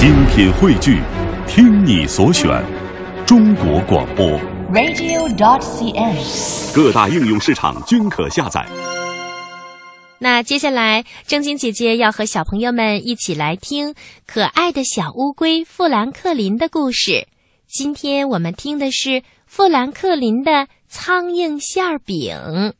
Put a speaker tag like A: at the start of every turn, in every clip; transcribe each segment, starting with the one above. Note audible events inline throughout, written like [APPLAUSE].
A: 精品汇聚，听你所选，中国广播。
B: radio.dot.cn，。
A: 各大应用市场均可下载。
C: 那接下来，正晶姐姐要和小朋友们一起来听可爱的小乌龟富兰克林的故事。今天我们听的是富兰克林的苍蝇馅儿饼。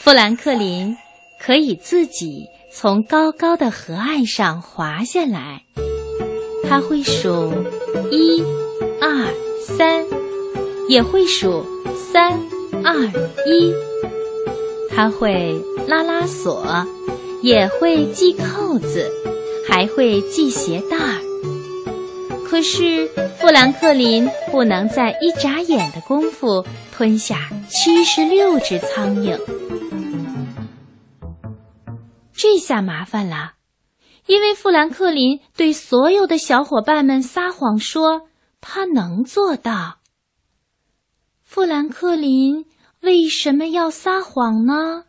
C: 富兰克林可以自己从高高的河岸上滑下来，他会数一、二、三，也会数三、二、一。他会拉拉锁，也会系扣子，还会系鞋带儿。可是富兰克林不能在一眨眼的功夫吞下七十六只苍蝇。这下麻烦了，因为富兰克林对所有的小伙伴们撒谎说他能做到。富兰克林为什么要撒谎呢？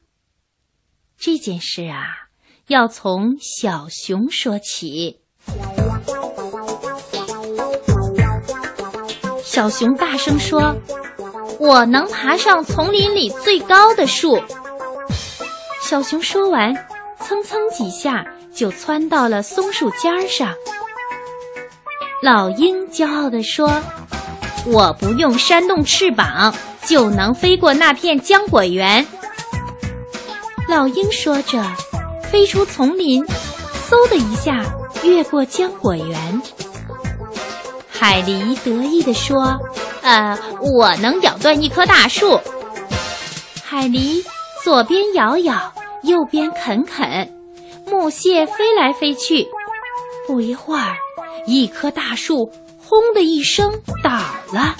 C: 这件事啊，要从小熊说起。小熊大声说：“我能爬上丛林里最高的树。”小熊说完。蹭蹭几下就窜到了松树尖儿上。老鹰骄傲地说：“我不用扇动翅膀就能飞过那片浆果园。”老鹰说着，飞出丛林，嗖的一下越过浆果园。海狸得意地说：“呃，我能咬断一棵大树。”海狸左边摇摇。右边啃啃，木屑飞来飞去。不一会儿，一棵大树“轰”的一声倒了。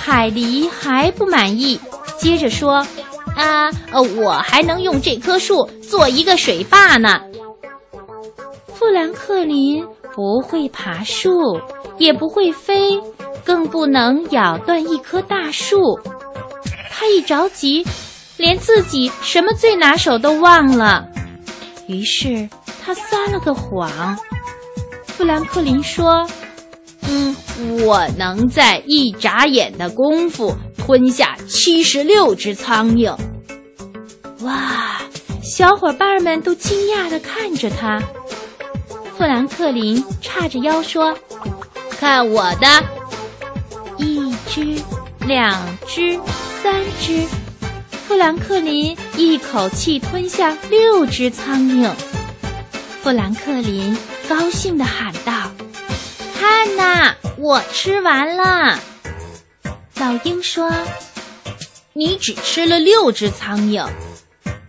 C: 海狸还不满意，接着说：“啊，呃，我还能用这棵树做一个水坝呢。”富兰克林不会爬树，也不会飞，更不能咬断一棵大树。他一着急。连自己什么最拿手都忘了，于是他撒了个谎。富兰克林说：“嗯，我能在一眨眼的功夫吞下七十六只苍蝇。”哇！小伙伴们都惊讶地看着他。富兰克林叉着腰说：“看我的！一只，两只，三只。”富兰克林一口气吞下六只苍蝇。富兰克林高兴地喊道：“看呐，我吃完了！”老鹰说：“你只吃了六只苍蝇。”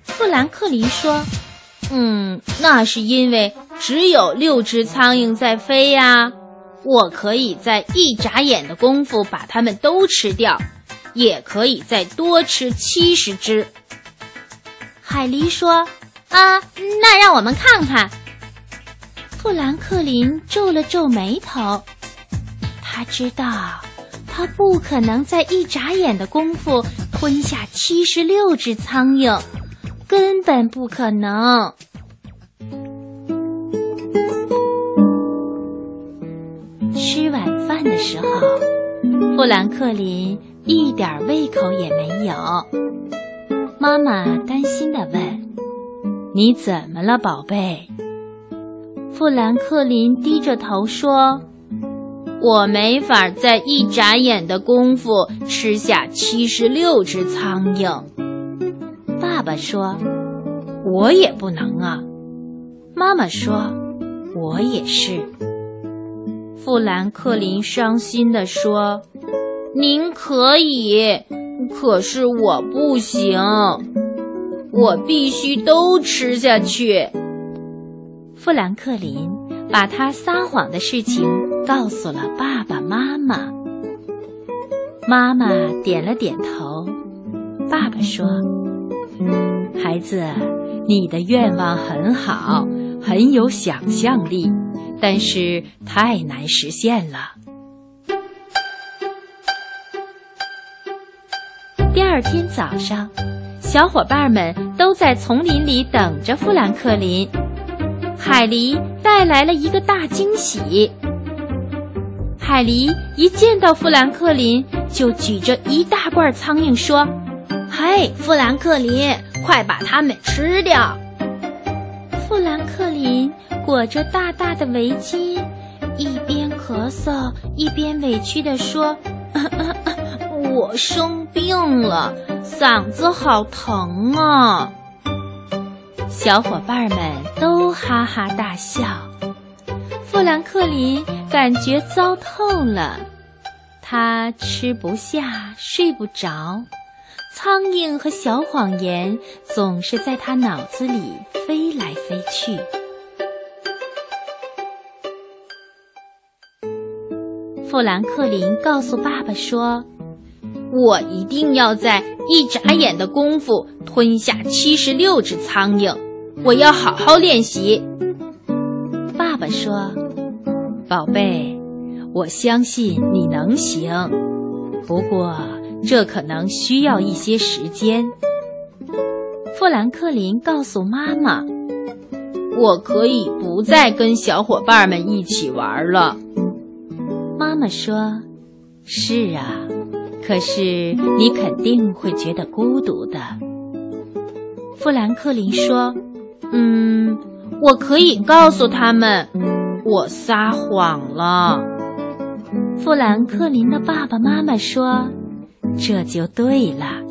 C: 富兰克林说：“嗯，那是因为只有六只苍蝇在飞呀。我可以在一眨眼的功夫把它们都吃掉。”也可以再多吃七十只。海狸说：“啊，那让我们看看。”富兰克林皱了皱眉头，他知道他不可能在一眨眼的功夫吞下七十六只苍蝇，根本不可能。吃晚饭的时候，富兰克林。一点胃口也没有。妈妈担心地问：“你怎么了，宝贝？”富兰克林低着头说：“我没法在一眨眼的功夫吃下七十六只苍蝇。”爸爸说：“我也不能啊。”妈妈说：“我也是。”富兰克林伤心地说。您可以，可是我不行，我必须都吃下去。富兰克林把他撒谎的事情告诉了爸爸妈妈。妈妈点了点头。爸爸说：“孩子，你的愿望很好，很有想象力，但是太难实现了。”第二天早上，小伙伴们都在丛林里等着富兰克林。海狸带来了一个大惊喜。海狸一见到富兰克林，就举着一大罐苍蝇说：“
B: 嘿，富兰克林，快把它们吃掉！”
C: 富兰克林裹着大大的围巾，一边咳嗽一边委屈地说：“ [LAUGHS]
B: 我生病了，嗓子好疼啊！”
C: 小伙伴们都哈哈大笑。富兰克林感觉糟透了，他吃不下，睡不着，苍蝇和小谎言总是在他脑子里飞来飞去。富兰克林告诉爸爸说：“
B: 我一定要在一眨眼的功夫吞下七十六只苍蝇。”我要好好练习。
C: 爸爸说：“宝贝，我相信你能行，不过这可能需要一些时间。”富兰克林告诉妈妈：“
B: 我可以不再跟小伙伴们一起玩了。”
C: 妈妈说：“是啊，可是你肯定会觉得孤独的。”富兰克林说。
B: 嗯，我可以告诉他们，我撒谎了。
C: 富兰克林的爸爸妈妈说：“这就对了，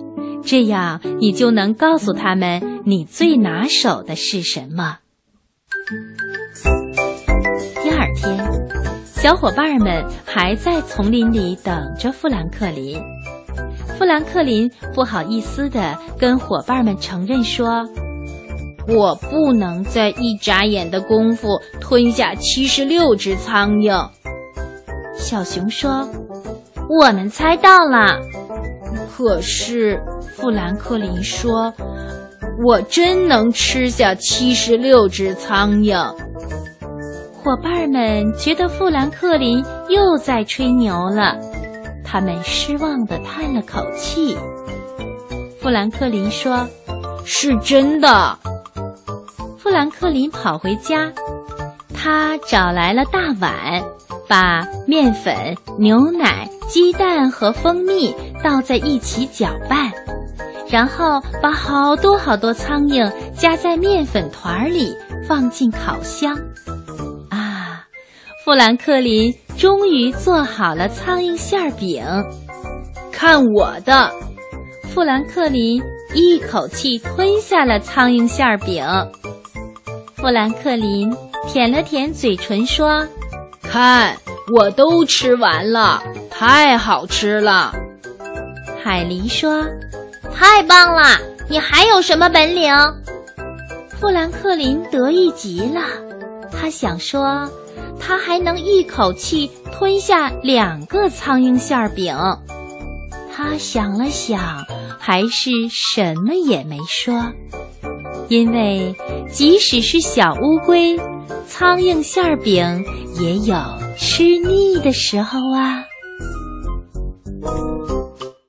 C: 这样你就能告诉他们你最拿手的是什么。”小伙伴们还在丛林里等着富兰克林。富兰克林不好意思地跟伙伴们承认说。
B: 我不能在一眨眼的功夫吞下七十六只苍蝇。
C: 小熊说：“我们猜到了。”
B: 可是富兰克林说：“我真能吃下七十六只苍蝇。”
C: 伙伴们觉得富兰克林又在吹牛了，他们失望地叹了口气。富兰克林说：“
B: 是真的。”
C: 富兰克林跑回家，他找来了大碗，把面粉、牛奶、鸡蛋和蜂蜜倒在一起搅拌，然后把好多好多苍蝇夹在面粉团里，放进烤箱。富兰克林终于做好了苍蝇馅饼，
B: 看我的！
C: 富兰克林一口气吞下了苍蝇馅饼。富兰克林舔了舔嘴唇，说：“
B: 看，我都吃完了，太好吃了。”
C: 海狸说：“
B: 太棒了！你还有什么本领？”
C: 富兰克林得意极了，他想说，他还能一口气吞下两个苍蝇馅饼。他想了想，还是什么也没说。因为即使是小乌龟，苍蝇馅饼也有吃腻的时候啊。